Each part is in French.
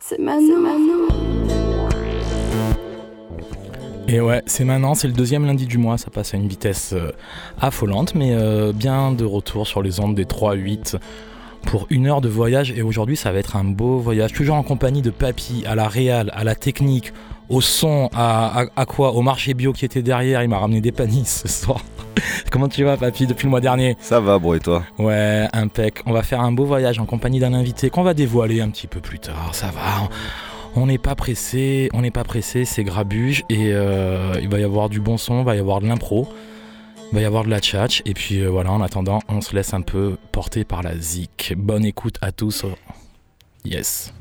C'est Manon. Et ouais, c'est maintenant, c'est le deuxième lundi du mois, ça passe à une vitesse euh, affolante, mais euh, bien de retour sur les ondes des 3-8 pour une heure de voyage. Et aujourd'hui, ça va être un beau voyage, toujours en compagnie de Papy, à la réal, à la technique, au son, à, à, quoi? Au marché bio qui était derrière, il m'a ramené des panis ce soir. Comment tu vas, papy, depuis le mois dernier? Ça va, bro, et toi? Ouais, impec. On va faire un beau voyage en compagnie d'un invité qu'on va dévoiler un petit peu plus tard. Ça va. On n'est pas pressé, on n'est pas pressé, c'est grabuge et euh, il va y avoir du bon son, il va y avoir de l'impro, il va y avoir de la tchatch et puis euh, voilà, en attendant, on se laisse un peu porter par la zik. Bonne écoute à tous. Yes.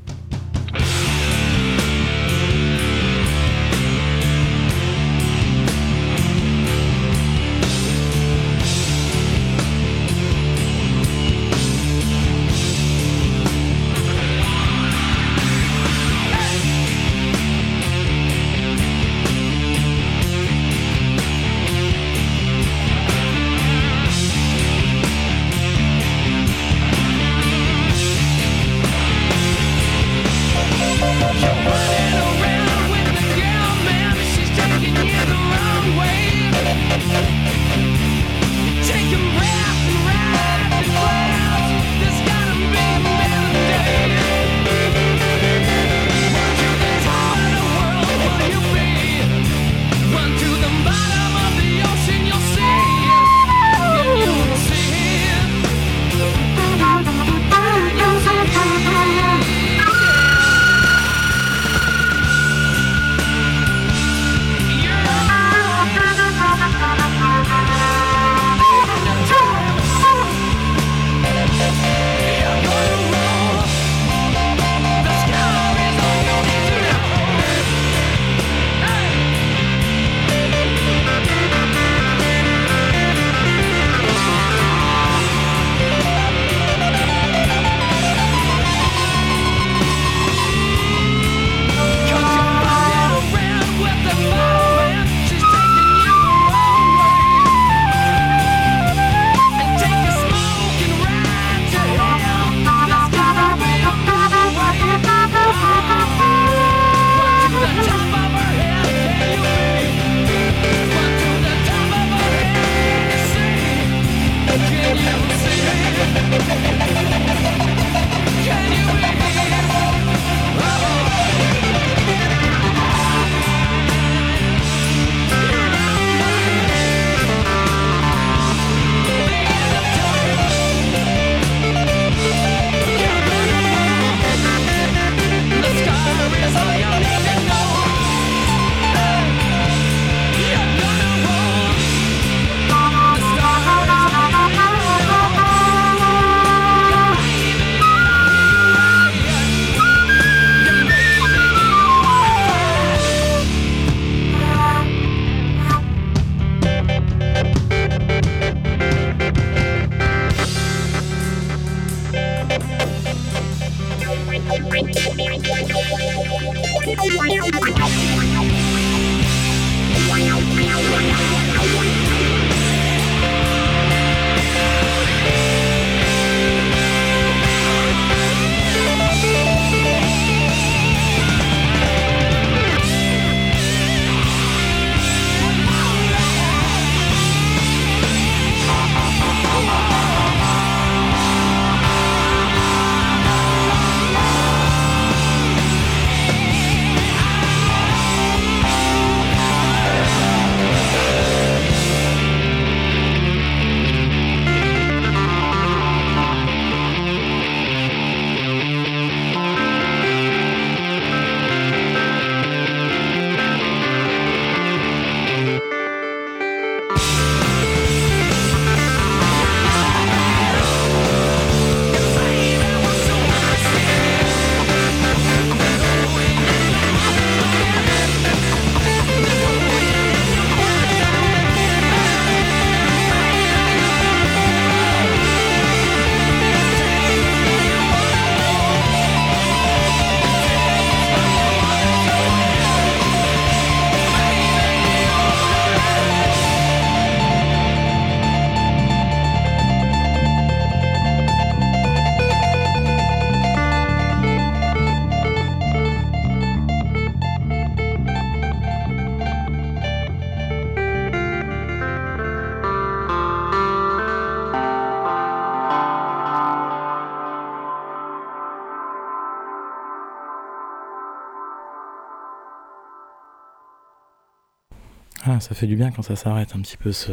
Ouais, ça fait du bien quand ça s'arrête un petit peu ce,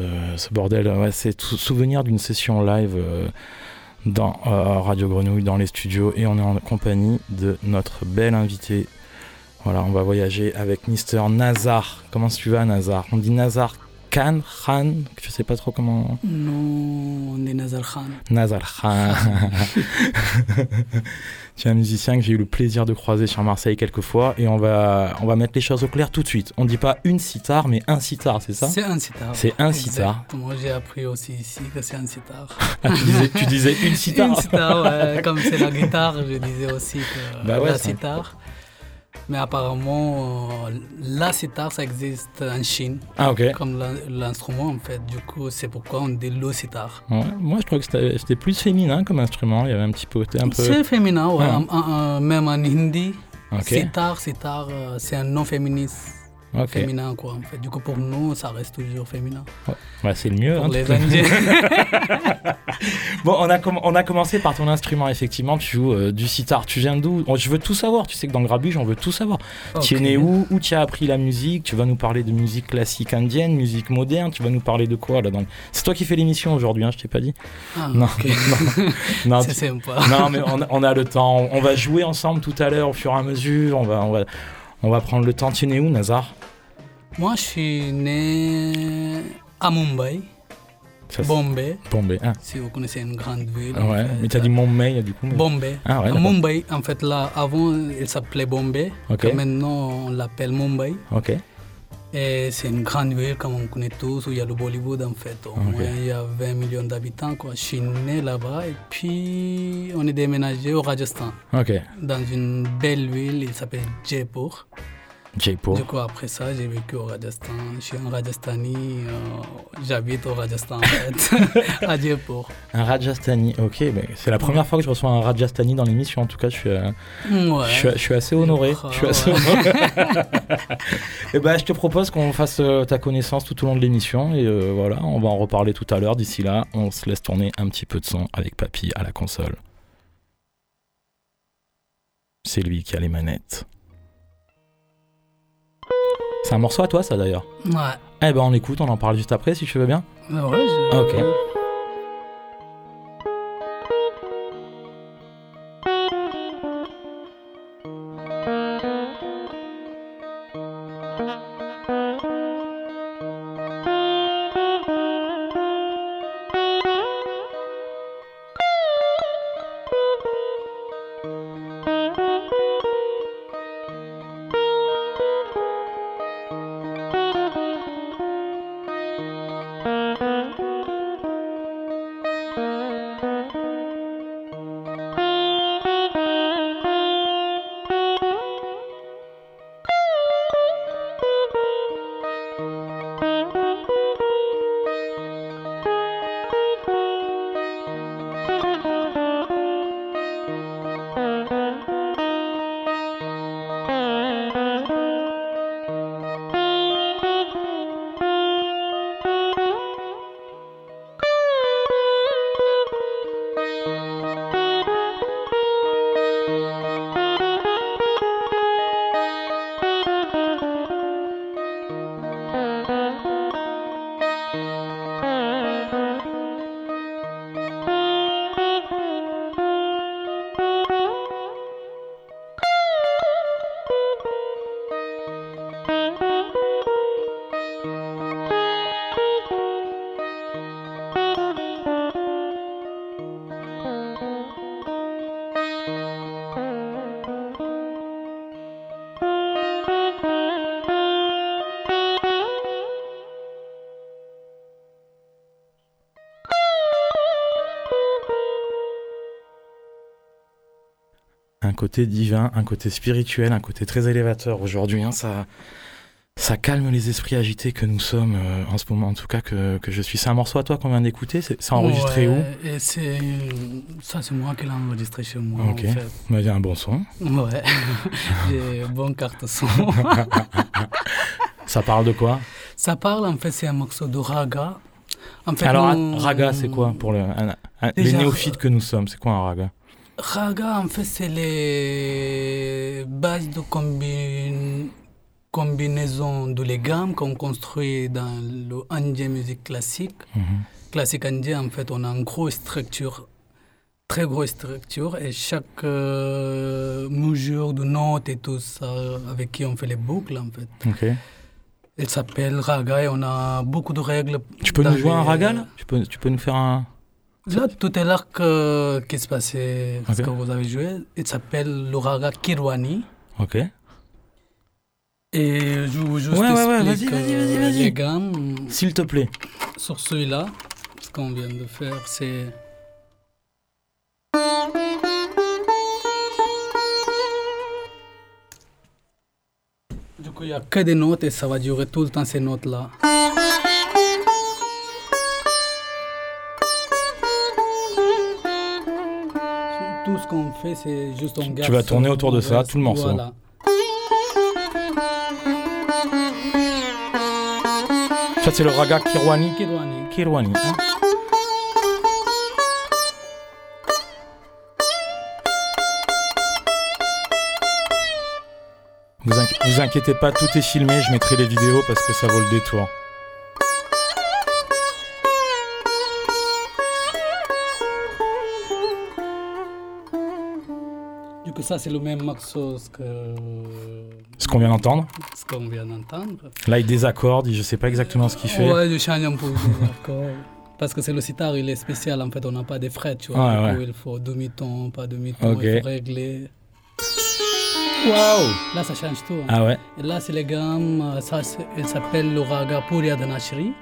bordel. C'est souvenir d'une session live euh, dans euh, Radio Grenouille, dans les studios, et on est en compagnie de notre bel invité. Voilà, on va voyager avec Mister Nazar. Comment tu vas, Nazar? On dit Nazar Khan, Khan, je sais pas trop comment. Non, on est Nazar Khan. Nazar Khan. tu es un musicien que j'ai eu le plaisir de croiser sur Marseille quelques fois et on va, on va mettre les choses au clair tout de suite. On dit pas une sitar, mais un sitar, c'est ça? C'est un sitar. C'est un sitar. Moi j'ai appris aussi ici que c'est un sitar. Ah, tu, disais, tu, disais, une sitar Une sitar, ouais. Comme c'est la guitare, je disais aussi que bah ouais, la sitar. Mais apparemment, euh, la sitar, ça existe en Chine. Ah, ok. Comme l'instrument, en fait. Du coup, c'est pourquoi on dit le sitar. Ouais, moi, je trouve que c'était plus féminin comme instrument. Il y avait un petit côté un peu. C'est féminin, ouais. Ah. En, en, même en hindi, okay. sitar, sitar, euh, c'est un nom féministe. Okay. féminin quoi en fait. Du coup pour nous ça reste toujours féminin. Ouais. Bah, c'est le mieux. Pour hein, les Indiens. bon on a, on a commencé par ton instrument effectivement, tu joues euh, du sitar. Tu viens d'où? Je veux tout savoir, tu sais que dans Grabuge on veut tout savoir. Okay. Tu es né où? Où tu as appris la musique? Tu vas nous parler de musique classique indienne, musique moderne, tu vas nous parler de quoi là dans... C'est toi qui fais l'émission aujourd'hui, hein, je t'ai pas dit ah, Non, okay. non, non c'est sympa. Non mais on, on, a le temps, on va jouer ensemble tout à l'heure au fur et à mesure, on va, on va, on va prendre le temps. Tu es né où Nazar? Moi, je suis né à Mumbai, Ça, Bombay. Bombay. Ah. Si vous connaissez une grande ville. Ouais, en fait. mais t'as dit Mumbai du coup. Mais... Bombay. Ah ouais. Mumbai, en fait, là, avant, il s'appelait Bombay. Ok. Maintenant, on l'appelle Mumbai. Ok. Et c'est une grande ville, comme on connaît tous, où il y a le Bollywood, en fait. Au moins, il y a 20 millions d'habitants, quoi. Je suis né là-bas. Et puis, on est déménagé au Rajasthan, Ok. dans une belle ville, il s'appelle Jaipur. Jaipur. Du coup, après ça, j'ai vécu au Rajasthan. Je suis un Rajasthani. euh, J'habite au Rajasthan, en fait, à Jaipur. Un Rajasthani. Ok, mais c'est la première fois que je reçois un Rajasthani dans l'émission. En tout cas, je suis, euh, Ouais. je suis, je suis assez honoré. Je suis assez ouais. honoré. et ben, je te propose qu'on fasse euh, ta connaissance tout au long de l'émission. Et voilà, on va en reparler tout à l'heure. D'ici là, on se laisse tourner un petit peu de son avec Papy à la console. C'est lui qui a les manettes. C'est un morceau à toi, ça d'ailleurs. Ouais. Eh ben, on écoute, on en parle juste après si tu veux bien. Ouais, je- Ok. Côté divin, un côté spirituel, un côté très élévateur aujourd'hui. hein, ça, ça calme les esprits agités que nous sommes euh, en ce moment, en tout cas que, que je suis. C'est un morceau à toi qu'on vient d'écouter C'est enregistré Ouais, et c'est ça c'est moi qui l'ai enregistré chez moi Ok. en fait. où Bah, Il y a un bon son. Ouais. J'ai bonne carte son. Ça parle de quoi? Ça parle en fait c'est un morceau de raga. En fait, Alors, nous- raga, c'est quoi pour le, un- un- les néophytes que nous sommes? C'est quoi un raga? Raga en fait c'est les bases de combine combinaison de les gammes qu'on construit dans le indien musique classique. Mhm. Classique indien, en fait, on a une grosse structure, très grosse structure, et chaque euh, mesure de notes et tout ça, avec qui on fait les boucles, en fait. Ok. Elle s'appelle raga et on a beaucoup de règles. Tu peux nous jouer un raga là? Tu peux, tu peux nous faire un. Là, tout à l'heure que- qui se passait, ce Ok. que vous avez joué, il s'appelle le raga Kirwani. Ok. Et je vous juste Ouais, ouais, ouais, vas-y, vas-y, euh, vas-y, vas-y. les gammes. S'il te plaît. Sur celui-là, ce qu'on vient de faire, c'est... Du coup, il n'y a que des notes et ça va durer tout le temps ces notes-là. Fait, c'est juste on garde vas tourner autour de ça, tout le morceau. Voilà. Ça, c'est le raga Kirwani. Kirwani. Kirwani. hein. Vous, inqui- vous inquiétez pas, tout est filmé, je mettrai les vidéos parce que ça vaut le détour. Ça, c'est le même morceau ce que Ce qu'on vient d'entendre. ce qu'on vient d'entendre. Là, il désaccorde, je sais pas exactement ce qu'il fait. Ouais, je change un peu. Parce que c'est le sitar, il est spécial. En fait, on n'a pas de fret, tu vois. Ouais, du ouais. coup, il faut demi-ton, pas demi-ton. Ok. Il faut régler. Waouh Là, ça change tout. hein. Ah ouais Et là, c'est les gammes. Ça, il s'appelle le raga Puriya Dhanashri.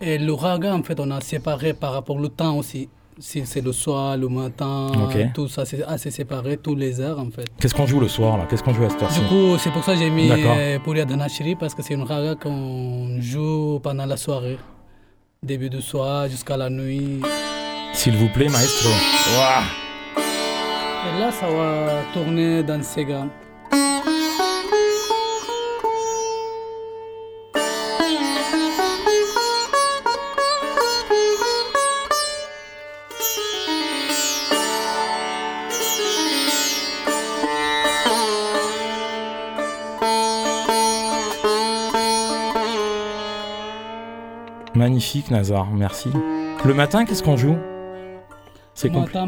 Et le raga, en fait, on a séparé par rapport au temps aussi. Si c'est le soir, le matin, tout ça, c'est assez séparé, tous les heures, en fait. Qu'est-ce qu'on joue le soir là? Qu'est-ce qu'on joue à cette heure-ci? Du coup, c'est pour ça que j'ai mis euh, Dhanashri parce que c'est une raga qu'on joue pendant la soirée. Début de soir jusqu'à la nuit. S'il vous plaît, maestro. Et là, ça va tourner dans ces gammes. Magnifique, Nazar, merci. Le matin, qu'est-ce qu'on joue? C'est compl-.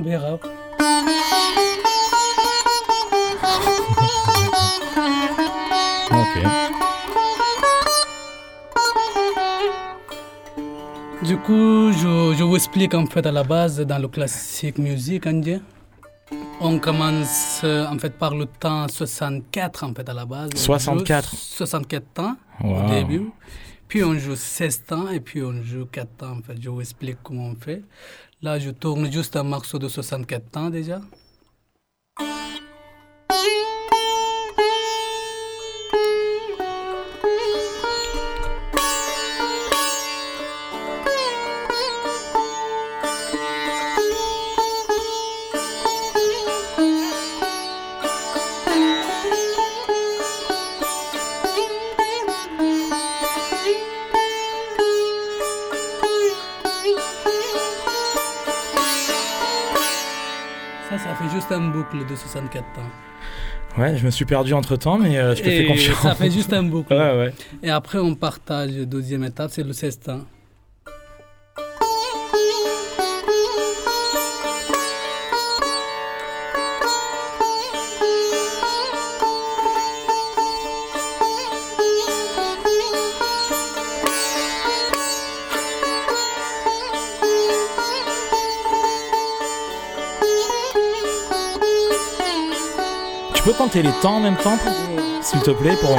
Ok. Du coup, je, je vous explique en fait à la base dans le classique musique indien. On commence euh, en fait par le temps 64 en fait à la base. On 64. joue 64 temps Wow. au début. Puis on joue 16 temps et puis on joue 4 temps en fait. Je vous explique comment on fait. Là, je tourne juste un morceau de 64 temps déjà. Fait juste un boucle de 64 temps. Ouais, je me suis perdu entre temps, mais euh, je te fais Et confiance. ça fait juste un boucle. Ouais, ouais. Et après, on partage la deuxième étape, c'est le 16 peux compter les temps en même temps, pour- s'il te plaît, pour.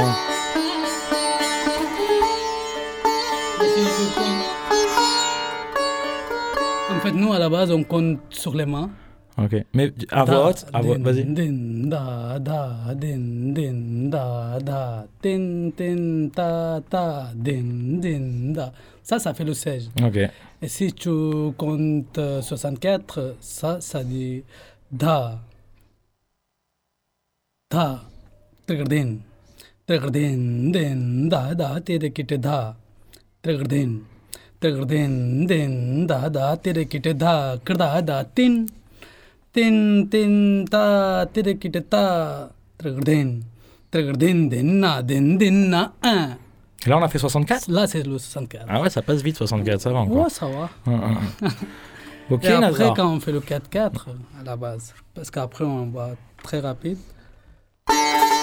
En fait, nous, à la base, on compte sur les mains. Ok. Mais à voix haute, à voix. din, Vas-y. da, da, din, din, da, da, tin, tin, ta, ta, din, din, da. Ça, ça fait le 16. Ok. Et si tu comptes euh, 64, ça, ça dit da, Et là, on a fait 64 Là, c'est le 64. Ah ouais, ça passe vite 64, ça va encore. Ouais, ça va. Hum, hum, hum. ok, Et après, quand on fait le 4-4 à la base, parce qu'après, on va très rapide. Ça,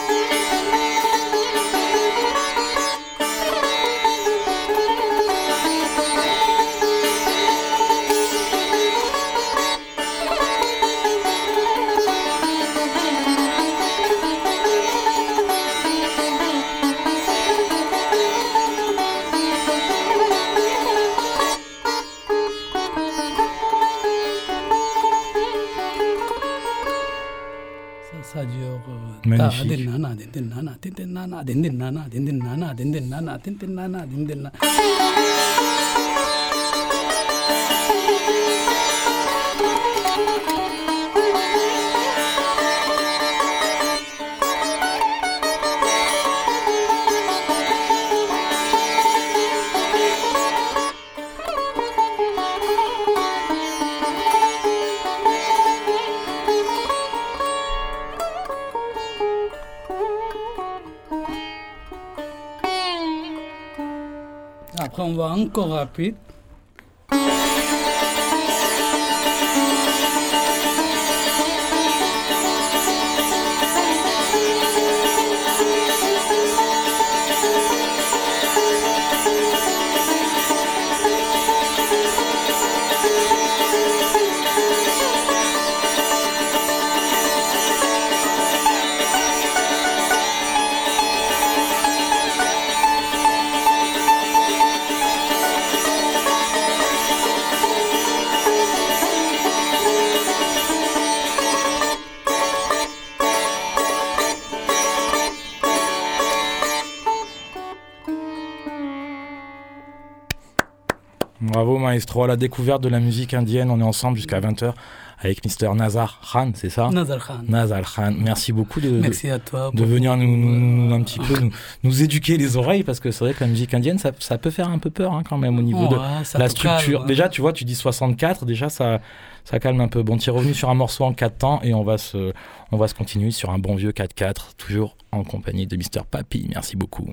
나나 된 나나 된 나나 된 나나 된 나나 된 나나 된 나나 된 나나 된 나나 된 나나 na, din, 3, la découverte de la musique indienne. On est ensemble jusqu'à 20h avec Mister Nazar Khan, c'est ça? Nazar Khan. Nazar Khan. Merci beaucoup de, venir nous, un petit peu nous, éduquer les oreilles parce que c'est vrai que la musique indienne, ça, peut faire un peu peur hein, quand même au niveau de la structure. Déjà, tu vois, tu dis 64, déjà ça, ça calme un peu. Bon, tu es revenu sur un morceau en 4 temps et on va se, on va se continuer sur un bon vieux 4-4, toujours en compagnie de Mister Papy. Merci beaucoup.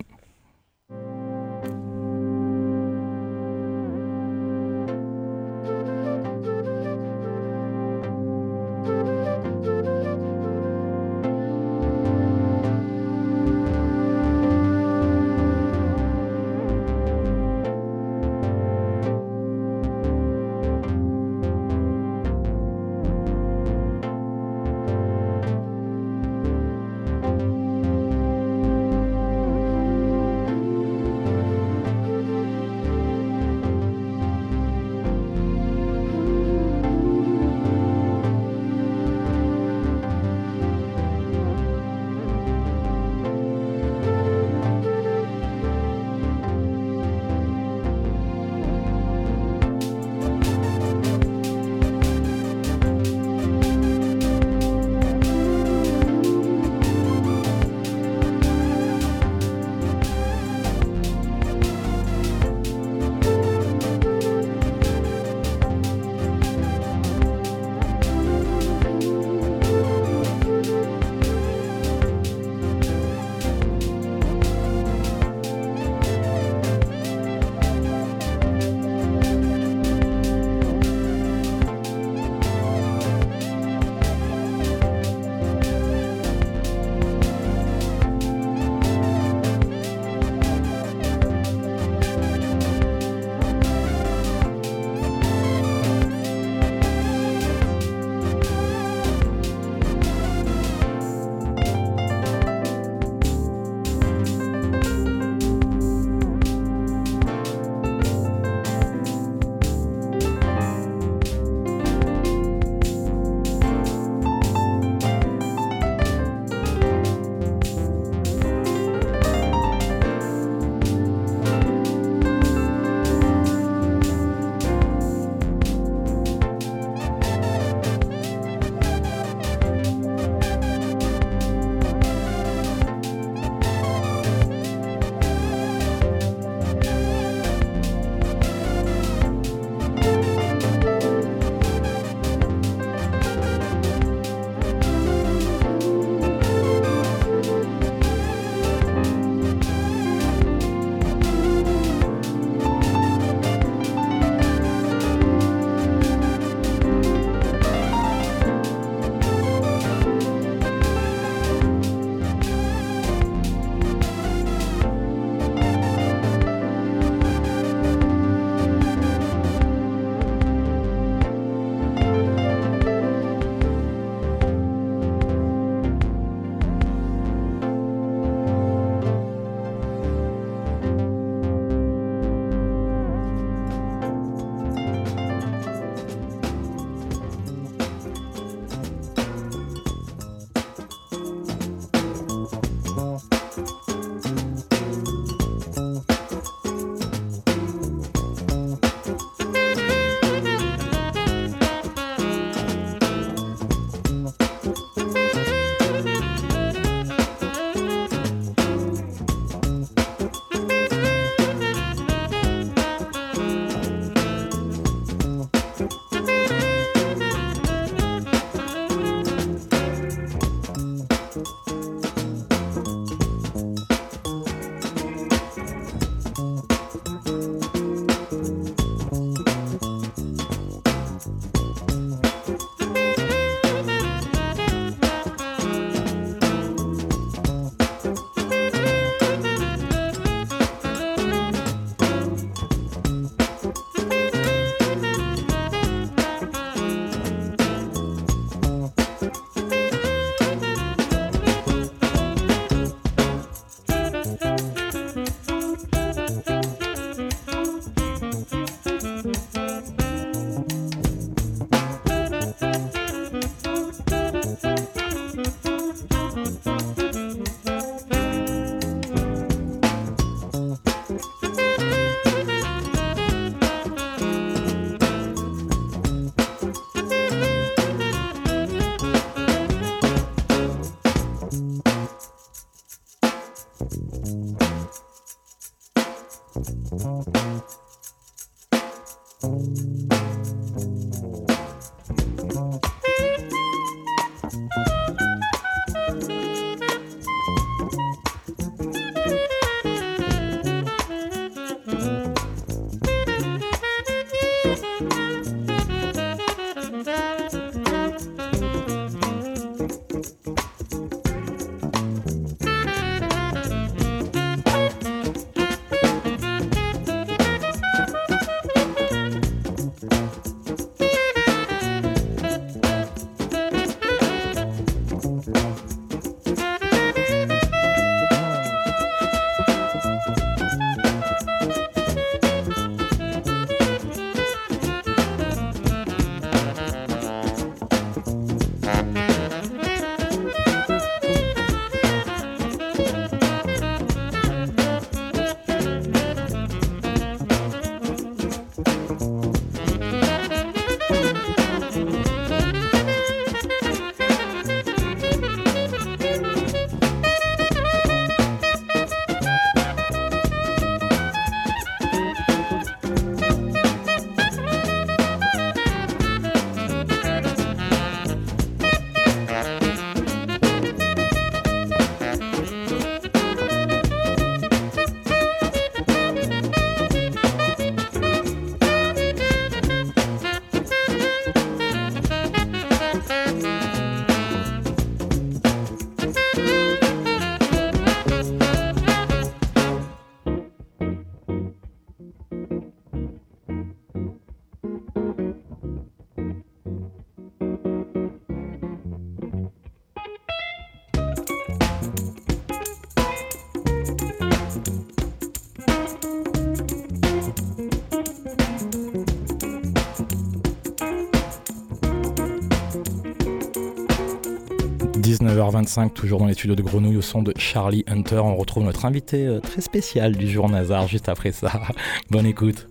19h25, toujours dans les studios de Grenouille au son de Charlie Hunter. On retrouve notre invité euh, très spécial du jour Nazar juste après ça. Bonne écoute.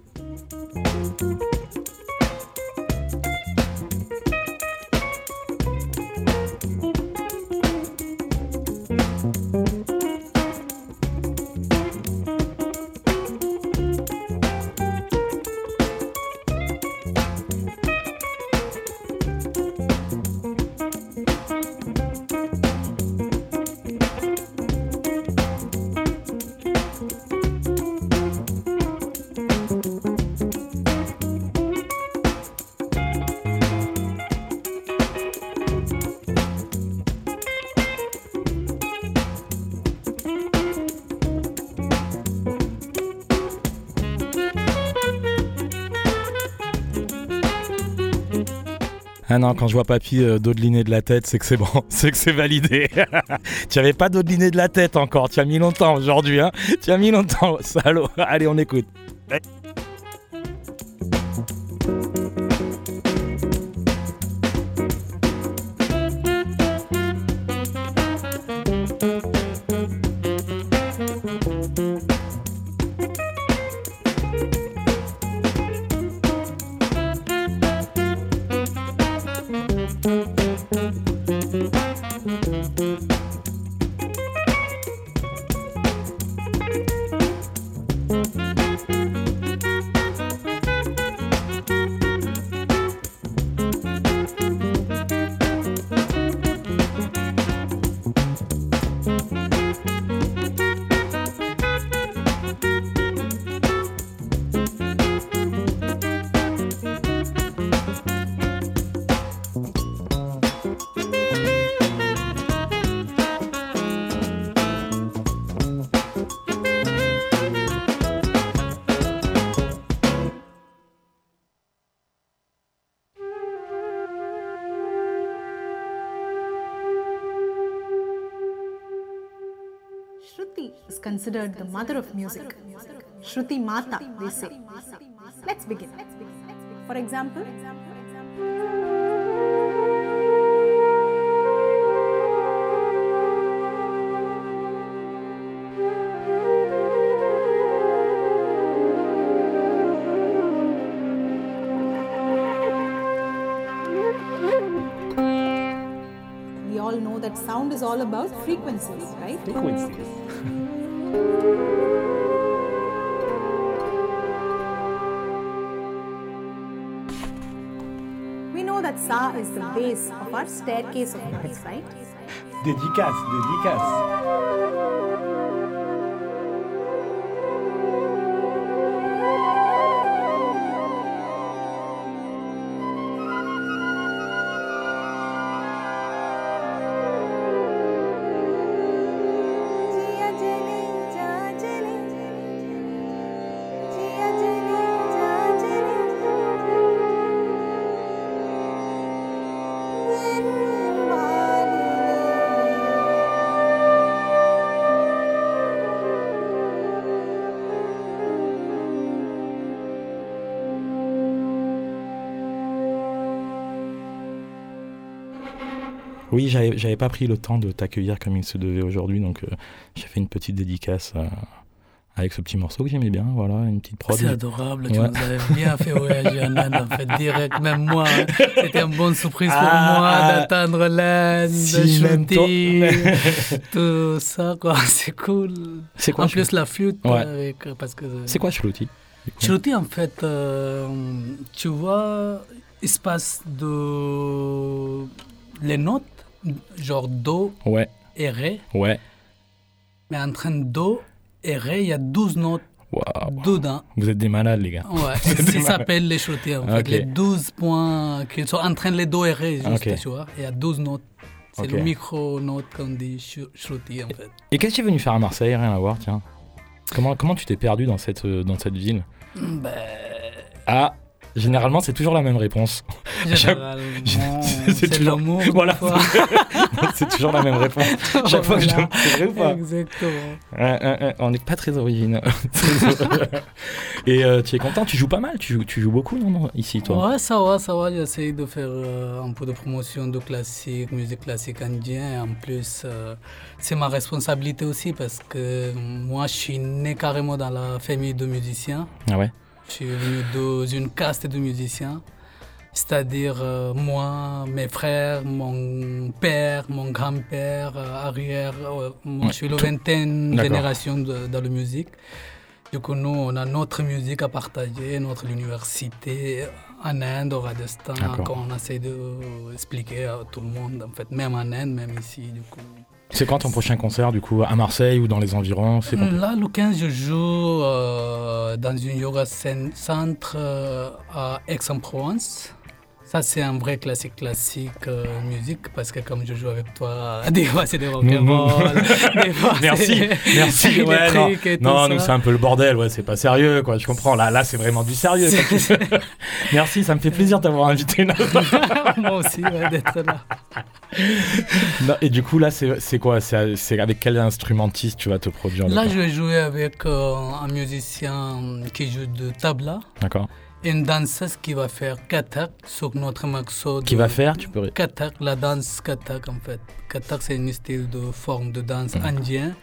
Ah non, quand je vois papy euh, dodeliner de la tête, c'est que c'est bon, c'est que c'est validé. tu avais pas dodeliné de la tête encore, tu as mis longtemps aujourd'hui, hein Tu as mis longtemps, salaud. Allez, on écoute. Considered the mother of music. Shruti Mata, they say. Let's begin. For example, we all know that sound is all about frequencies, right? We know that Sa is the base of our staircase of noise, right? Dédicace, dédicace. Oui, j'avais pas pris le temps de t'accueillir comme il se devait aujourd'hui, donc euh, j'ai fait une petite dédicace euh, avec ce petit morceau que j'aimais bien, voilà, une petite prod. C'est adorable, tu nous avais bien fait voyager en Inde, en fait, direct. Même moi, hein. c'était une bonne surprise pour Ah, moi d'attendre l'Inde, Si, de shooter, tout ça, quoi. C'est cool. C'est quoi En plus, la flûte, Ouais. avec, parce que... C'est quoi Shruti Shruti, en fait, euh, tu vois, il se passe de... les notes, genre Do Ouais, et Ré, ouais. mais entre Do et Ré, il y a 12 notes Waouh. dedans. Vous êtes des malades, les gars. Ouais, c'est ça s'appelle les shrutis, en fait. Ok. Les 12 points qui sont en train de les do et ré, juste, Ok. tu vois. Il y a 12 notes. C'est le micro-note qu'on dit shruti, en fait. Et qu'est-ce que tu es venu faire à Marseille? Rien à voir, tiens. Comment, comment tu t'es perdu dans cette, dans cette ville? Ben, Ah, Généralement, c'est toujours la même réponse. Généralement, c'est toujours-. Voilà. c'est toujours la même réponse. Chaque fois que je c'est vrai ou pas Exactement. Ouais, ouais, ouais, On n'est pas très original. Et euh, tu es content? Tu joues pas mal? Tu joues, tu joues beaucoup non, non, ici, toi? Ouais, ça va, ça va. J'essaie de faire euh, un peu de promotion de classique, musique classique indienne. En plus, euh, c'est ma responsabilité aussi parce que moi, je suis né carrément dans la famille de musiciens. Ah ouais? Je suis venu dans une caste de musiciens. C'est-à-dire euh, moi, mes frères, mon père, mon grand-père, euh, arrière. euh, moi, Ouais, je suis tout- vingtaine génération de- dans la musique. Du coup, nous, on a notre musique à partager, notre université en Inde, au Rajasthan, qu'on essaie d'expliquer à tout le monde, en fait, même en Inde, même ici, du coup. C'est quand ton prochain concert, du coup, à Marseille ou dans les environs Là, le 15, je joue dans une yoga cen- centre euh, à Aix-en-Provence. Ça, c'est un vrai classique classique euh, musique parce que comme je joue avec toi, des fois c'est des rock'n'roll, des fois Merci, merci. Ouais, non, électrique et tout non nous c'est un peu le bordel, ouais, c'est pas sérieux, quoi. Je comprends. Là, là, c'est vraiment du sérieux. Merci, ça me fait plaisir de t'avoir invité. Moi aussi, ouais, d'être là. Non, Et du coup, là, c'est quoi? C'est avec quel instrumentiste tu vas te produire Là, je vais jouer avec euh, un musicien qui joue de tabla D'accord. Une danseuse qui va faire katak sur notre morceau. Qui va faire Tu peux. Katak, la danse katak en fait. Katak, c'est une style de forme de danse Mhm. indien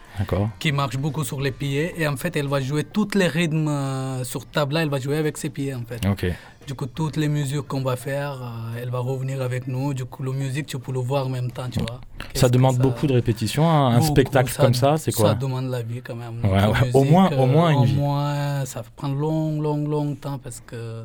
qui marche beaucoup sur les pieds. Et en fait, elle va jouer tous les rythmes euh, sur tabla, elle va jouer avec ses pieds en fait. Ok. Du coup, toutes les musiques qu'on va faire, euh, elle va revenir avec nous. Du coup, la musique, tu peux le voir en même temps, tu vois. Ça demande ça- beaucoup de répétitions. Un, un beaucoup, spectacle comme ça, c'est Ça quoi demande la vie quand même. Ouais, au moins- au moins une au vie. moins, ça prend long, long, longtemps parce que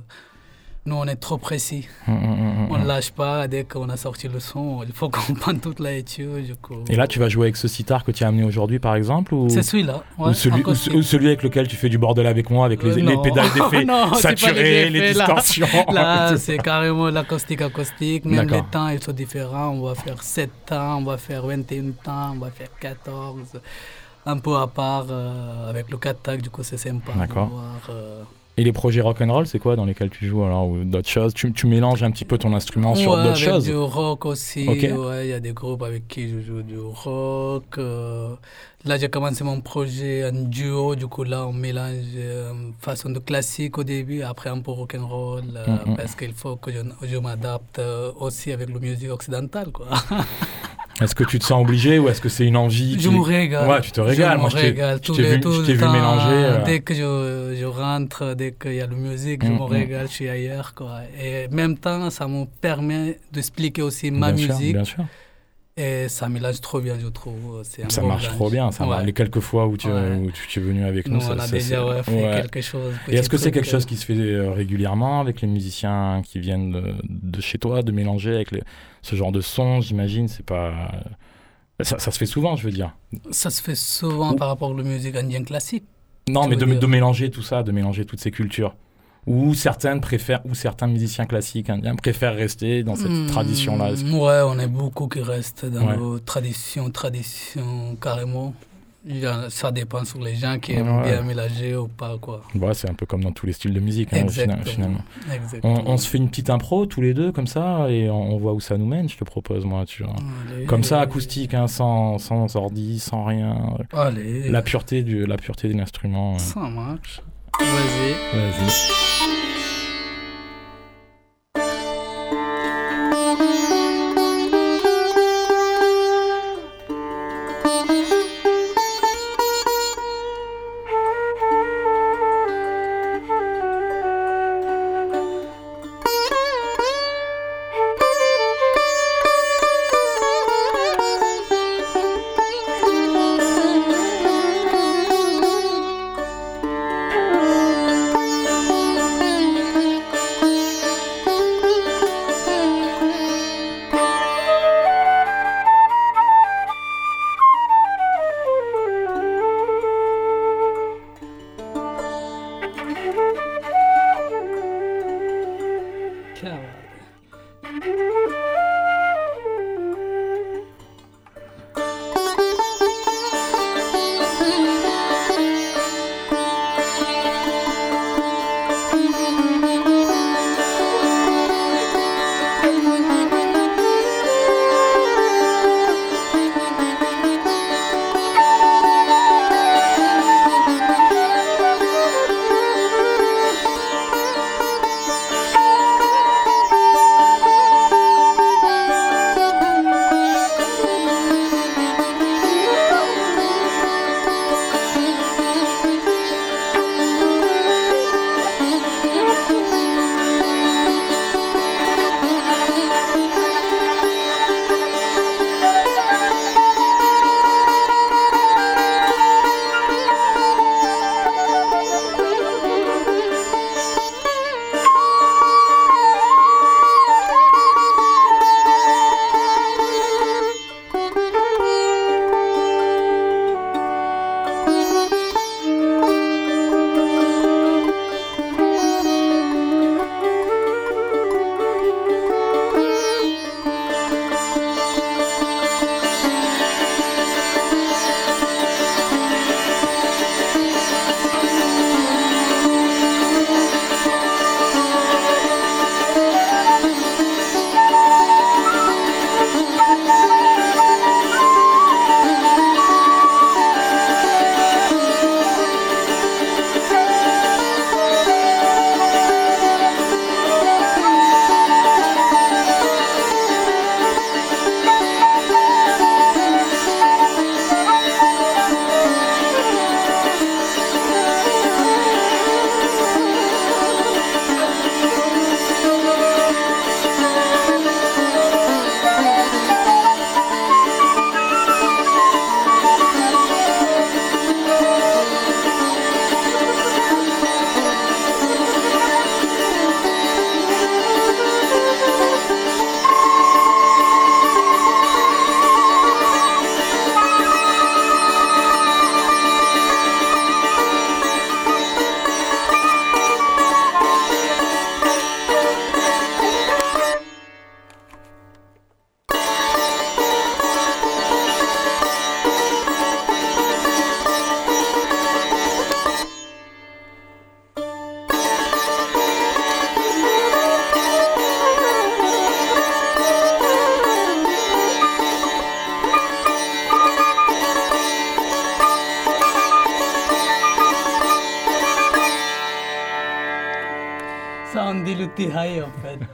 nous, on est trop précis. Hum, hum, hum, On ne lâche pas dès qu'on a sorti le son. Il faut qu'on prenne toute la étude. Et là, tu vas jouer avec ce sitar que tu as amené aujourd'hui, par exemple ou... C'est celui-là. ou celui, ou, acoustique. ou celui avec lequel tu fais du bordel avec moi, avec les, Euh, les pédales d'effet saturées, les les, là. distorsions. Là, c'est carrément l'acoustique acoustique. Même les temps, ils sont différents. On va faire 7 temps, on va faire 21 temps, on va faire 14. Un peu à part euh, avec le 4 tacs, du coup, c'est sympa. D'accord. Et les projets rock'n'roll, c'est quoi dans lesquels tu joues alors ou d'autres choses? Tu, tu mélanges un petit peu ton instrument sur ouais, d'autres choses? du rock aussi. Ouais, il y a des groupes avec qui je joue du rock. euh, là, j'ai commencé mon projet en duo. Du coup, là, on mélange euh, façon de classique au début, après un peu rock'n'roll, euh, Mhm. parce qu'il faut que je, je m'adapte euh, aussi avec la musique occidentale. Quoi. Est-ce que tu te sens obligé ou est-ce que c'est une envie Je me régale. Ouais, tu te régales. Je Moi, me régale je tout t'ai le- vu- tout vu temps. mélanger, euh. Dès que je, je rentre, dès qu'il y a la musique, je Mm, me mm. régale, je suis ailleurs. Quoi. Et en même temps, ça me permet d'expliquer aussi ma bien musique. Sûr, bien sûr. Et ça mélange trop bien, je trouve. Ça bon marche mélange. trop bien. Ça Ouais. Les quelques fois où tu, Ouais. où tu, tu es venu avec nous, Nous, ça, on a ça, déjà ouais, fait quelque chose. Et est-ce que c'est quelque chose euh, qui se fait euh, régulièrement avec les musiciens qui viennent de, de chez toi, de mélanger avec les- ce genre de son, j'imagine C'est pas. Ça, ça se fait souvent, je veux dire. Ça se fait souvent Ou- par rapport à la musique indienne classique. Non, mais de, de mélanger tout ça, de mélanger toutes ces cultures. Ou certaines préfèrent, ou certains musiciens classiques indiens préfèrent rester dans cette Hmm, tradition-là. Ouais, on est beaucoup qui restent dans Ouais. nos traditions, traditions carrément. Ça dépend sur les gens qui aiment Ouais. bien mélanger ou pas. Quoi. Ouais, c'est un peu comme dans tous les styles de musique, hein, finalement. On, on se fait une petite impro tous les deux, comme ça, et on, on voit où ça nous mène, je te propose, moi. Tu vois. Allez, Comme ça, acoustique, hein, sans, sans ordi, sans rien. Allez, La pureté, du, la pureté de l'instrument. euh. ça marche. Vas-y. Vas-y.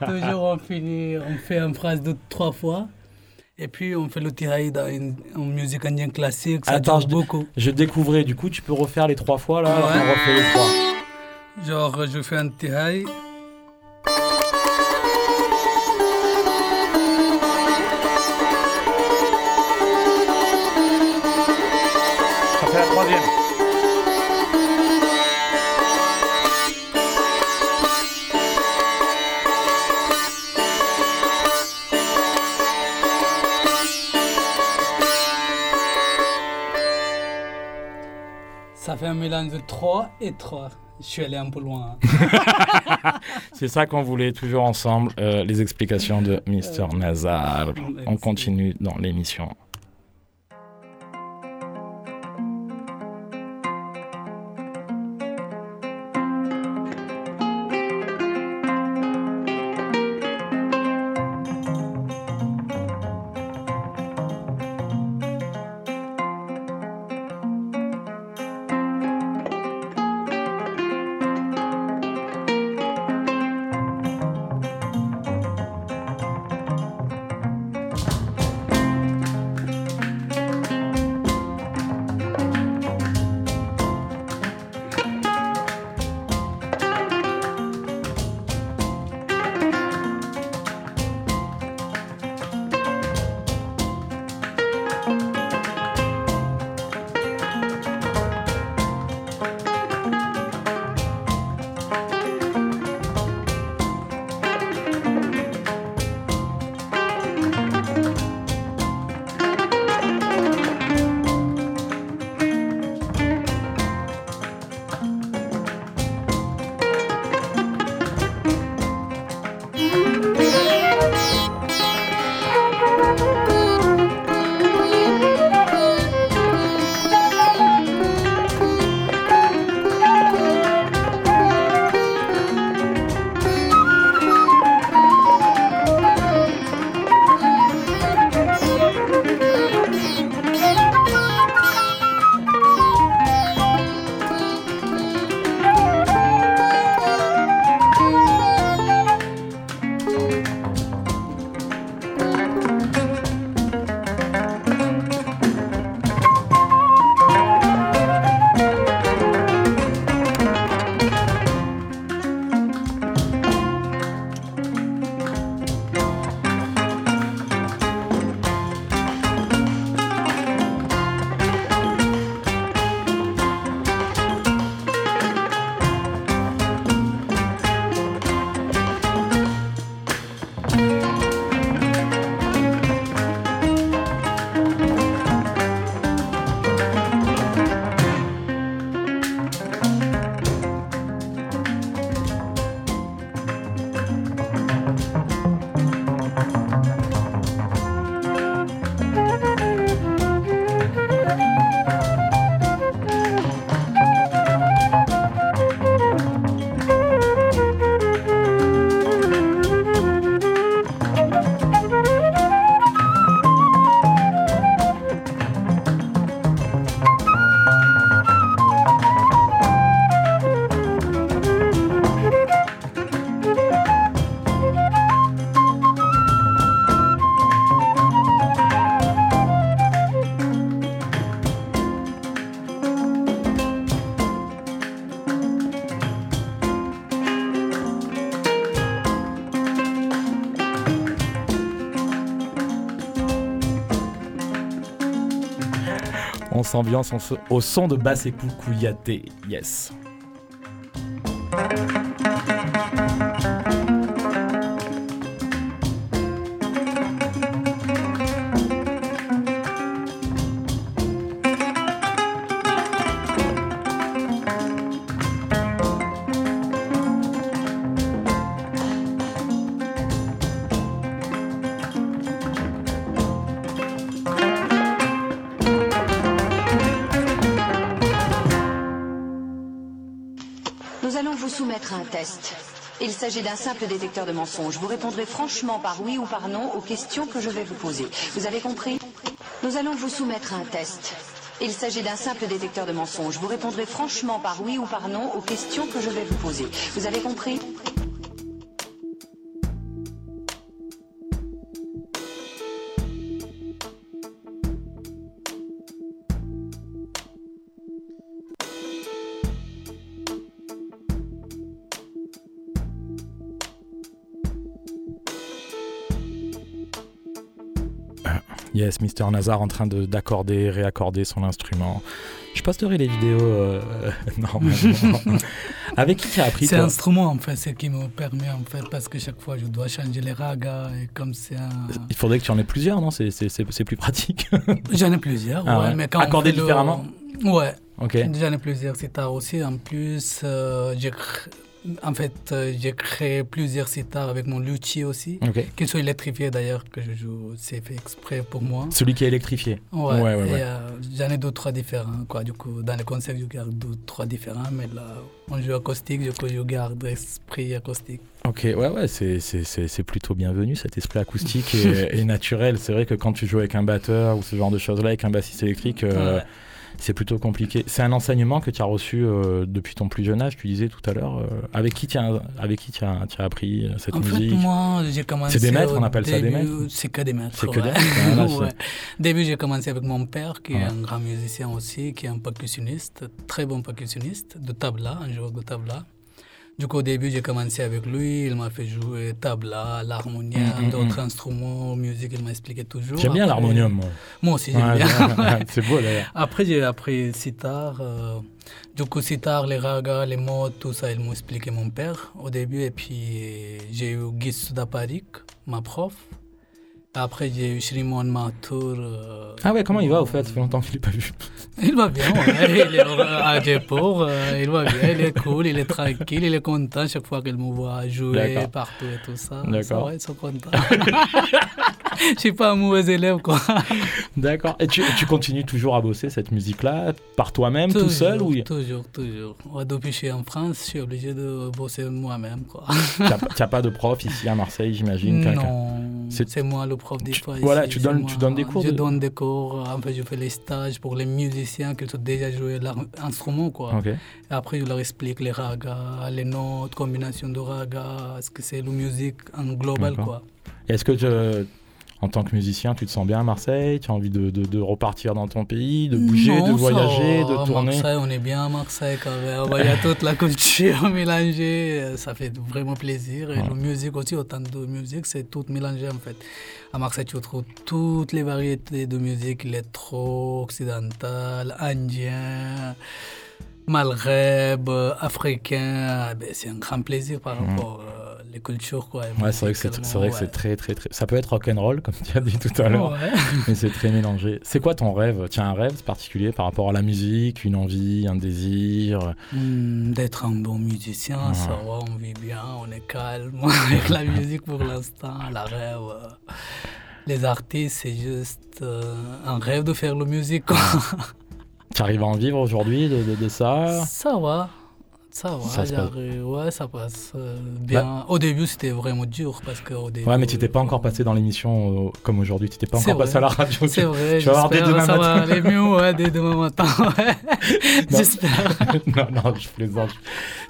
Toujours on finit, on fait une phrase de trois fois. Et puis on fait le tirail dans une, musique indienne classique. Ça Attends, dure beaucoup. Je découvrais, du coup, tu peux refaire les trois fois là Ouais. On refait les trois. Genre je fais un tirail. Fait un mélange de 3 et 3. Je suis allé un peu loin. C'est ça qu'on voulait toujours ensemble, euh, les explications de Mr. Nazar. On continue dans l'émission. Se- au son de Basekou Kouyaté. Yes. D'un simple détecteur de mensonges. Vous répondrez franchement par oui ou par non aux questions que je vais vous poser. Vous avez compris? Nous allons vous soumettre à un test. Il s'agit d'un simple détecteur de mensonges. Vous répondrez franchement par oui ou par non aux questions que je vais vous poser. Vous avez compris? Yes, Mister Nazar en train de- d'accorder, réaccorder son instrument. Je posterai les vidéos euh, normalement. Avec qui tu as appris C'est l'instrument en fait, ce qui me permet en fait, parce que chaque fois je dois changer les ragas et comme c'est un. Il faudrait que tu en aies plusieurs, non? C'est- C'est c'est- c'est plus pratique. J'en ai plusieurs, Ah ouais, ouais. mais quand le- différemment? Ouais, ok. j'en ai plusieurs sitars aussi. En plus, euh, j'ai en fait, euh, j'ai créé plusieurs sitars avec mon luthier aussi, Ok. qui sont électrifiés d'ailleurs, que je joue, c'est fait exprès pour moi. Celui qui est électrifié. Ouais, Ouais, ouais, euh, j'en ai deux, trois différents. Quoi. Du coup, dans les concerts, je garde deux, trois différents, mais là, on joue acoustique, du coup, je garde esprit acoustique. Ok, ouais, ouais, c'est- plutôt bienvenu cet esprit acoustique et, et naturel. C'est vrai que quand tu joues avec un batteur ou ce genre de choses-là, avec un bassiste électrique, euh, Ouais. C'est plutôt compliqué. C'est un enseignement que tu as reçu euh, depuis ton plus jeune âge, tu disais tout à l'heure. euh, avec qui tu as, avec qui tu as, tu as appris euh, cette En fait, musique? moi, j'ai commencé. C'est des maîtres, on appelle ça des maîtres? C'est que des maîtres. C'est que des maîtres, Ouais. Début, j'ai commencé avec mon père, qui est un grand musicien aussi, qui est un percussionniste, très bon percussionniste, de tabla, un joueur de tabla. Du coup, au début, j'ai commencé avec lui. Il m'a fait jouer tabla, l'harmonium, Mm, mm, d'autres mm. instruments, musique, il m'a expliqué toujours. J'aime bien l'harmonium, moi. Moi aussi, j'aime Ouais, bien. ouais, c'est beau d'ailleurs. Après, j'ai appris sitar. euh, du coup, sitar, les ragas, les mots, tout ça, il m'a expliqué mon père au début. Et puis, j'ai eu Guy Sudaparik, ma prof. Après, j'ai eu Shrimon Mathur. euh, Ah ouais, comment il va au fait? Ça fait longtemps que je l'ai pas vu. il va bien, ouais. il est à Jaipur, euh, il va bien, il est cool, il est tranquille, il est content chaque fois qu'il me voit jouer partout et tout ça. D'accord. ils sont contents. Je suis pas un mauvais élève, quoi. D'accord. Et tu, tu continues toujours à bosser cette musique-là par toi-même, tout seul ou Toujours, toujours. Ouais, depuis que je suis en France, je suis obligé de bosser moi-même, quoi. tu n'as pas de prof ici à Marseille, j'imagine Non, C'est- moi le prof des Tu- fois. voilà, ici, tu donnes- moi. tu donnes des cours Je de- donne des cours. En fait, je fais les stages pour les musiciens qui ont déjà joué leur instrument, quoi. Ok. Et après, je leur explique les ragas, les notes, combinaison de ragas, ce que c'est la musique en global, quoi. Est-ce que tu- en tant que musicien, tu te sens bien à Marseille? Tu as envie de, de- de repartir dans ton pays, de bouger, Non, de voyager, va. de tourner? Marseille, on est bien à Marseille quand même. Il y a toute la culture mélangée. Ça fait vraiment plaisir. Et Ouais. la musique aussi, autant de musique, c'est tout mélangé en fait. À Marseille, tu retrouves toutes les variétés de musique électro, occidentale, indien, maghreb, africain. Ben, c'est un grand plaisir par rapport euh, les cultures. Quoi, Ouais, c'est vrai que c'est ouais. très très très. Ça peut être rock and roll comme tu as dit tout à l'heure, Ouais. mais c'est très mélangé. C'est quoi ton rêve? Tu as un rêve particulier par rapport à la musique, une envie, un désir? Hmm, D'être un bon musicien, Ah. ça va, on vit bien, on est calme avec la musique pour l'instant, la rêve. euh, Les artistes, c'est juste euh, un rêve de faire la musique. Tu arrives à en vivre aujourd'hui de, de- de ça? Ça va, ça va, Ça passe. j'arrive- ouais, ça passe euh, bien. Au début, c'était vraiment dur parce que au début. Ouais, mais tu n'étais pas encore passé dans l'émission euh, comme aujourd'hui. Tu n'étais pas encore passé à la radio. C'est vrai, Tu vas voir dès demain ça matin. va aller mieux ouais, dès demain matin. ouais. J'espère. non, non, je plaisante.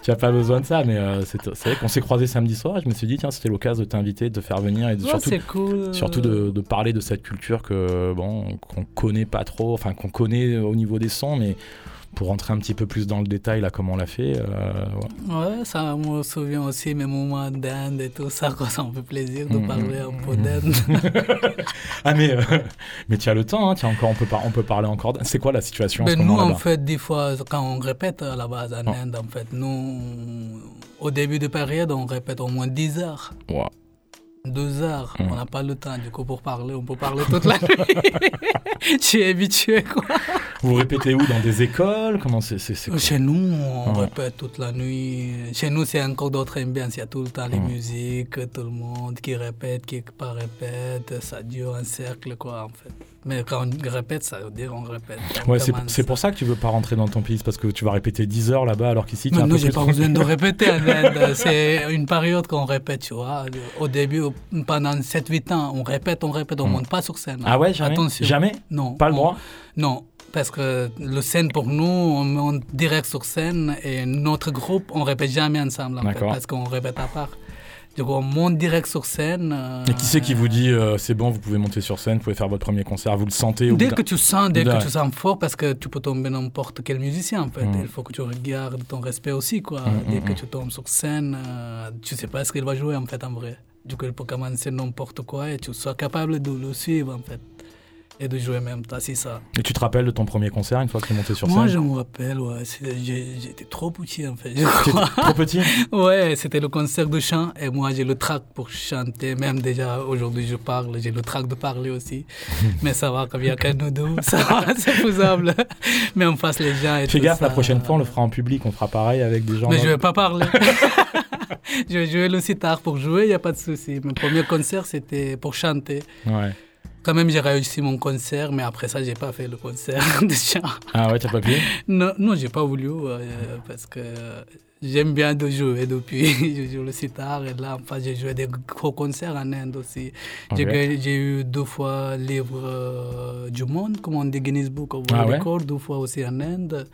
Tu n'as pas besoin de ça, mais euh, c'est vrai qu'on s'est croisés samedi soir et je me suis dit, tiens, c'était l'occasion de t'inviter, de te faire venir et de, Ouais, surtout, c'est cool. surtout de, de parler de cette culture que bon qu'on connaît pas trop, enfin qu'on connaît au niveau des sons, mais pour rentrer un petit peu plus dans le détail, là, comment on l'a fait. euh, ouais. Ouais, ça me souvient aussi mes moments d'Inde et tout ça, quoi. Ça me fait plaisir de Mhm. parler un peu d'Inde. Ah, mais, euh, mais tu as le temps, hein, tiens, encore, on, peut on peut parler encore. C'est quoi la situation en Mais ce nous, en fait, des fois, quand on répète à la base en Oh. Inde, en fait, nous, au début de période, on répète au moins 10 heures. Ouah. Deux heures, Mm. on n'a pas le temps du coup pour parler, on peut parler toute la nuit. Je suis habitué quoi. Vous répétez où? Dans des écoles? Comment c'est Chez nous, on Ouais. répète toute la nuit. Chez nous, c'est encore d'autres ambiances. Il y a tout le temps les Mm. musiques, tout le monde qui répète, qui pas répète. Ça dure un cercle quoi en fait. Mais quand on répète, ça veut dire on répète. On Ouais, c'est pour ça que tu veux pas rentrer dans ton pays, parce que tu vas répéter 10 heures là-bas alors qu'ici tu nous, peu j'ai pas besoin de répéter en Inde. C'est une période qu'on répète, tu vois. Au début, pendant 7-8 ans, on répète, on répète, on Mm. monte pas sur scène. Ah ouais, jamais? Attention. Jamais? Non. Pas le on- droit? Non, parce que le scène pour nous, on monte direct sur scène et notre groupe, on répète jamais ensemble en fait, D'accord. parce qu'on répète à part. Du coup, on monte direct sur scène. euh, Et qui c'est qui vous dit euh, c'est bon, vous pouvez monter sur scène, vous pouvez faire votre premier concert, vous le sentez Dès que tu sens, dès que tu sens fort, parce que tu peux tomber n'importe quel musicien en fait. Mm. Il faut que tu regardes ton respect aussi quoi. Mm, dès mm, que mm. tu tombes sur scène, euh, tu sais pas ce qu'il va jouer en fait en vrai. Du coup, il peut commencer n'importe quoi et tu sois capable de le suivre en fait et de jouer en même temps, c'est ça. Et tu te rappelles de ton premier concert une fois que tu es monté sur Moi, je scène me rappelle, ouais, j'étais trop petit en fait. trop petit Ouais, c'était le concert de chant et moi j'ai le trac pour chanter. Même déjà aujourd'hui je parle, j'ai le trac de parler aussi. Mais ça va, comme il y a qu'un nous ça va, c'est faisable. Mais on fasse les gens et Fais tout gaffe, la prochaine fois on le fera en public, on fera pareil avec des gens. Mais dans- je vais pas parler. je vais jouer le sitar pour jouer, il n'y a pas de souci. Mon premier concert c'était pour chanter. Ouais. Quand même j'ai réussi mon concert, mais après ça j'ai pas fait le concert de chant. Ah ouais, t'as pas pu Non, non, j'ai pas voulu euh, parce que j'aime bien de jouer depuis. je joue le sitar et là, enfin, j'ai joué des gros concerts en Inde aussi. J'ai eu deux fois livre euh, du monde, comme on dit Guinness Book of Ah World ouais? Record, deux fois aussi en Inde.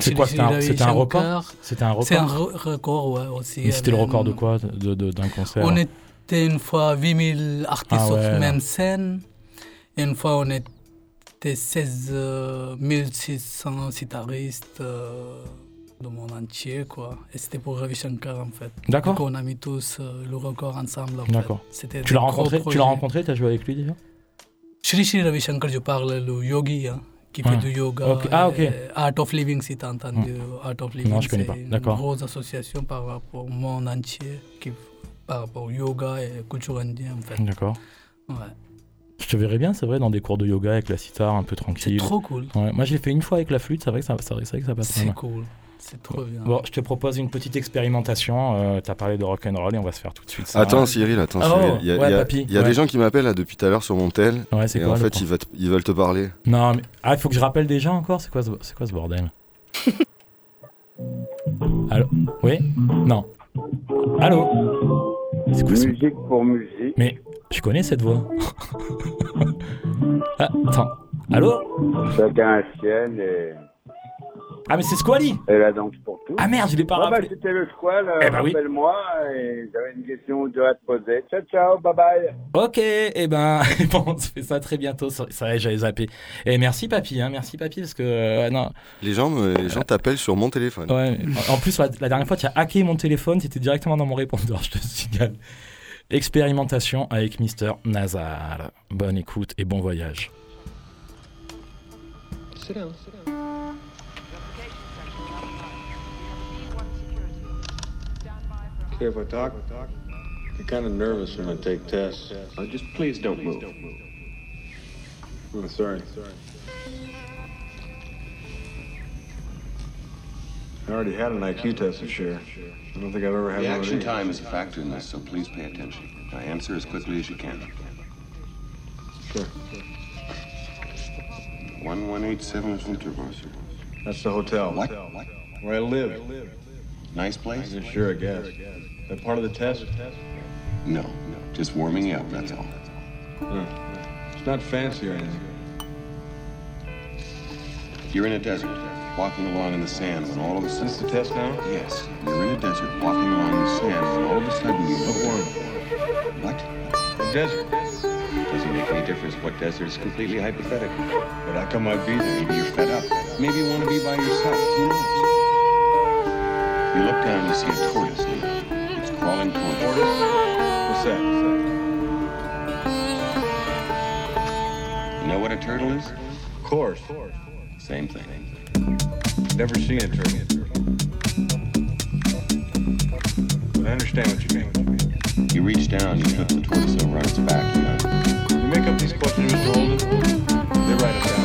C'est quoi C'était un, Sri c'était un record? Shankar. C'était un C'est un record? re- record, ouais, aussi. Mais c'était le record de quoi? De- de- D'un concert? On était une fois 8000 artistes Ah ouais, sur même scène. Une fois, on était 16 euh, 1600 sitaristes euh, du monde entier, quoi. Et c'était pour Ravi Shankar, en fait. D'accord. Donc, on a mis tous euh, le record ensemble, en. D'accord. C'était Tu l'as rencontré Tu l'as rencontré? T'as joué avec lui déjà? Shri Shri Ravi Shankar, je parle le yogi, hein, qui Ah. fait du yoga. Ah, ok. Art of Living, si tu as entendu. Art of Living, Non, je connais pas. une D'accord. grosse association par rapport au monde entier, qui, par rapport au yoga et culture indienne, en fait. D'accord. Ouais. Je te verrais bien, c'est vrai, dans des cours de yoga avec la sitar un peu C'est tranquille. trop cool. Ouais, moi, je l'ai fait une fois avec la flûte, c'est vrai que ça, c'est vrai, c'est que ça passe C'est bien. cool. C'est trop bien. Bon, je te propose une petite expérimentation. Euh, T'as parlé de rock'n'roll et on va se faire tout de suite ça. Attends, Cyril, attends, Oh, Cyril. Il y a, ouais, il y a- papy, il y a ouais. des gens qui m'appellent là, depuis tout à l'heure sur mon tel. Ouais, c'est Et quoi en fait, ils, va- ils veulent te parler. Non, mais ah, il faut que je rappelle des gens encore. C'est quoi, ce... c'est quoi ce bordel? Allô? Oui? Non. Allô? C'est quoi ce... Musique pour musique. Mais je connais cette voix. ah, attends. Allô Chacun ancienne et, Ah, mais c'est Squally et la danse pour tous. Ah merde, je l'ai pas Ah bah, c'était le squal, euh, Eh bah oui. rappelle-moi, et j'avais une question ou deux à te poser. Ciao, ciao, bye bye. Ok, et ben, bon, on se fait ça très bientôt. Ça, ça, j'avais zappé. Et merci, papy, hein, merci, papy, parce que, euh, non, Les gens, me- les gens t'appellent sur mon téléphone. Ouais, en en plus, la, la dernière fois, tu as hacké mon téléphone, tu étais directement dans mon répondeur, je te signale. Expérimentation avec Mister Nazar. Bonne écoute et bon voyage. Okay, if I talk, I'm kind of nervous when I take tests. Uh, just please don't move. Oh, sorry. I already had an IQ test this year. I don't think I've ever had The one action of time is a factor in this, so please pay attention. Now answer as quickly as you can. Sure. 1187 is Winterwasser. That's the hotel. What? Where I live. Nice place? Yeah, sure, I guess. That part of the test? No, no. Just warming you up, that's all. No. It's not fancy or anything. You're in a desert, walking along in the sand when all of a Is this sudden... the test now? Yes, you're in a desert, walking along in the sand when all of a sudden you... What warm? What? A desert. Doesn't make any difference what desert. It's completely hypothetical. But how come I'd be there? Maybe you're fed up. Maybe you want to be by yourself. Who knows? You look down, and you see a tortoise. It's crawling toward you. Tortoise? What's that? You know what a turtle is? Of course. Same thing. Never seen a turtle. But I understand what you mean. You reach down, you flip the over on its back, you know. You make up these questions, Mr. Holden. They write it down.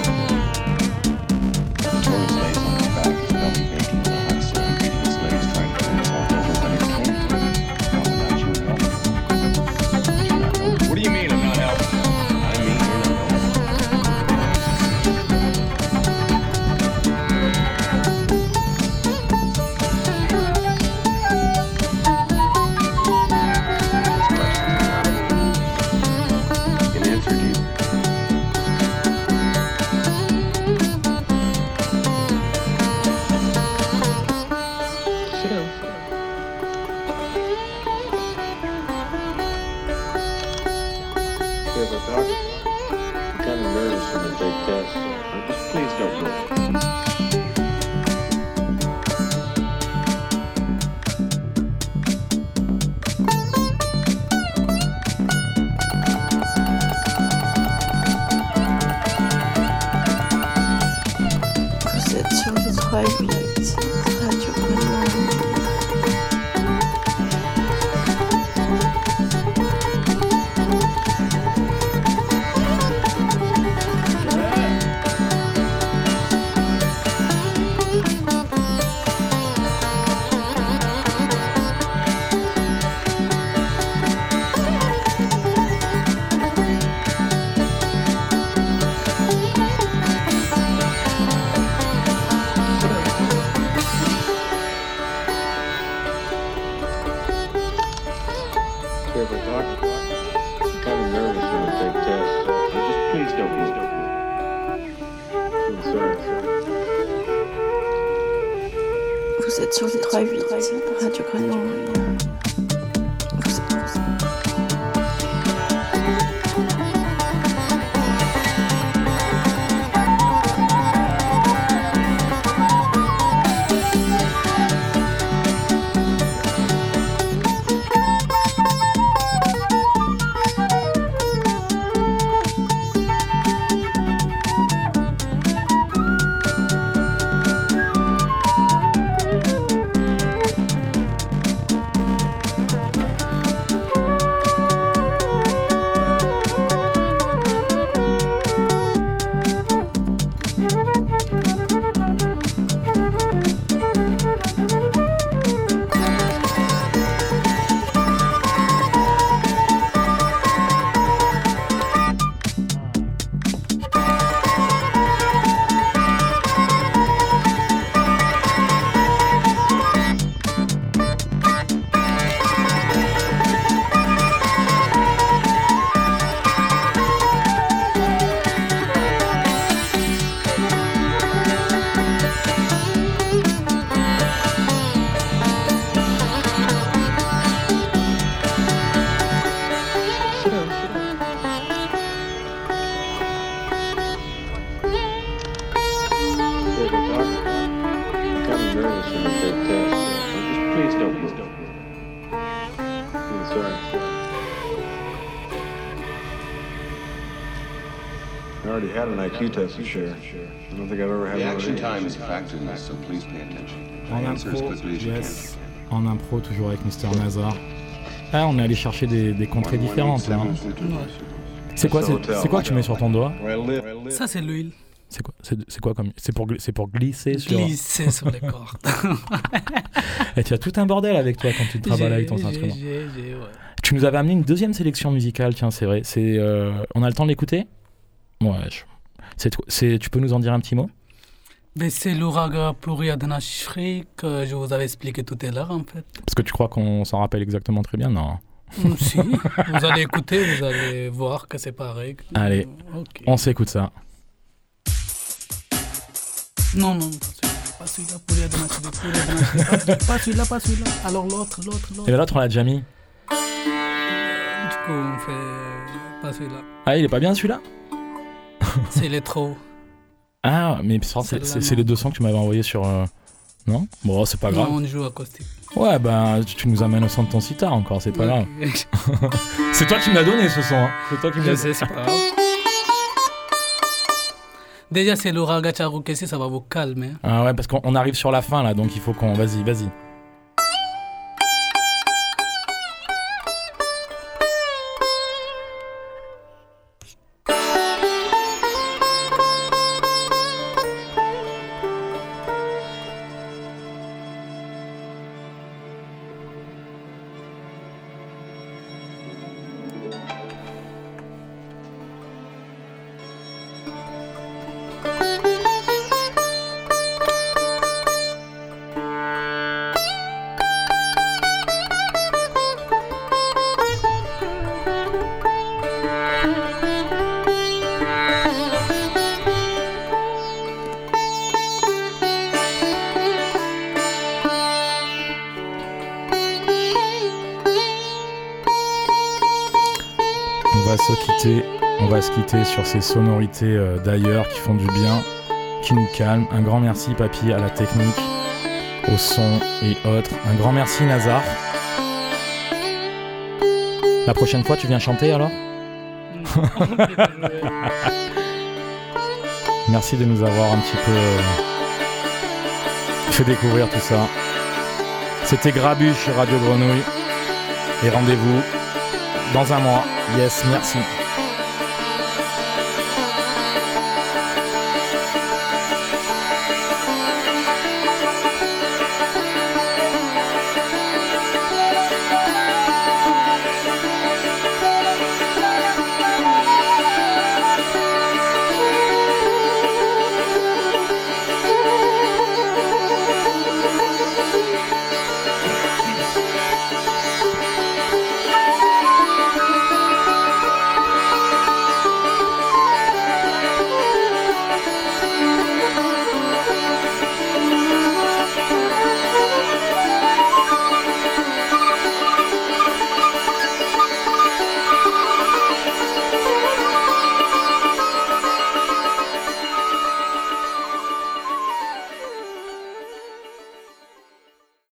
Sur le 3-8, Radio Grenouille. I already had an IQ test this year. I don't think I've ever had The one action time is a factor in this, so please pay attention. En Answer as impro, quickly as you yes. can. En impro, toujours avec Mister Nazar. Ah, on est allé chercher des, des contrées différentes là. hein. C'est quoi, c'est c'est quoi que tu mets sur ton doigt? Ça, c'est l'huile. C'est quoi, c'est quoi comme, c'est pour, gl- c'est pour glisser sur. Glisser sur les cordes. Et tu as tout un bordel avec toi quand tu travailles avec ton instrument. ouais. Tu nous avais amené une deuxième sélection musicale, tiens, c'est vrai. C'est, euh, on a le temps de l'écouter? Ouais. je- C'est, tu peux nous en dire un petit mot? Mais c'est l'ouragan Pluriadana Shri que je vous avais expliqué tout à l'heure, en fait. Parce que tu crois qu'on s'en rappelle exactement très bien Non? Mm, si, vous allez écouter, vous allez voir que c'est pareil. Allez, Ok. on s'écoute ça. Non, non, pas celui-là. Shri. Pas celui- Pas celui-là, pas celui-là. Alors l'autre, l'autre, l'autre. Et l'autre, on l'a déjà mis? Du coup, on fait euh, pas celui-là. Ah, il est pas bien celui-là? C'est électro. Ah, mais c'est- les deux sons que tu m'avais envoyés sur. euh, Non? Bon, c'est pas grave. Non, on joue acoustique. Ouais, bah, tu nous amènes au son de ton sitar encore, c'est pas grave. Ok. C'est toi qui me l'as donné ce son, hein. C'est toi qui me l'as sais, c'est pas grave. Déjà, c'est le raga charukesi, ça va vous calmer. hein. Ah ouais, parce qu'on on arrive sur la fin là, donc il faut qu'on. Vas-y, vas-y. Se quitter sur ces sonorités euh, d'ailleurs qui font du bien, qui nous calment. Un grand merci papy à la technique, au son et autres. Un grand merci Nazar. La prochaine fois tu viens chanter alors Merci de nous avoir un petit peu euh, fait découvrir tout ça. C'était Grabuche sur Radio Grenouille. Et rendez-vous dans un mois. Yes, merci.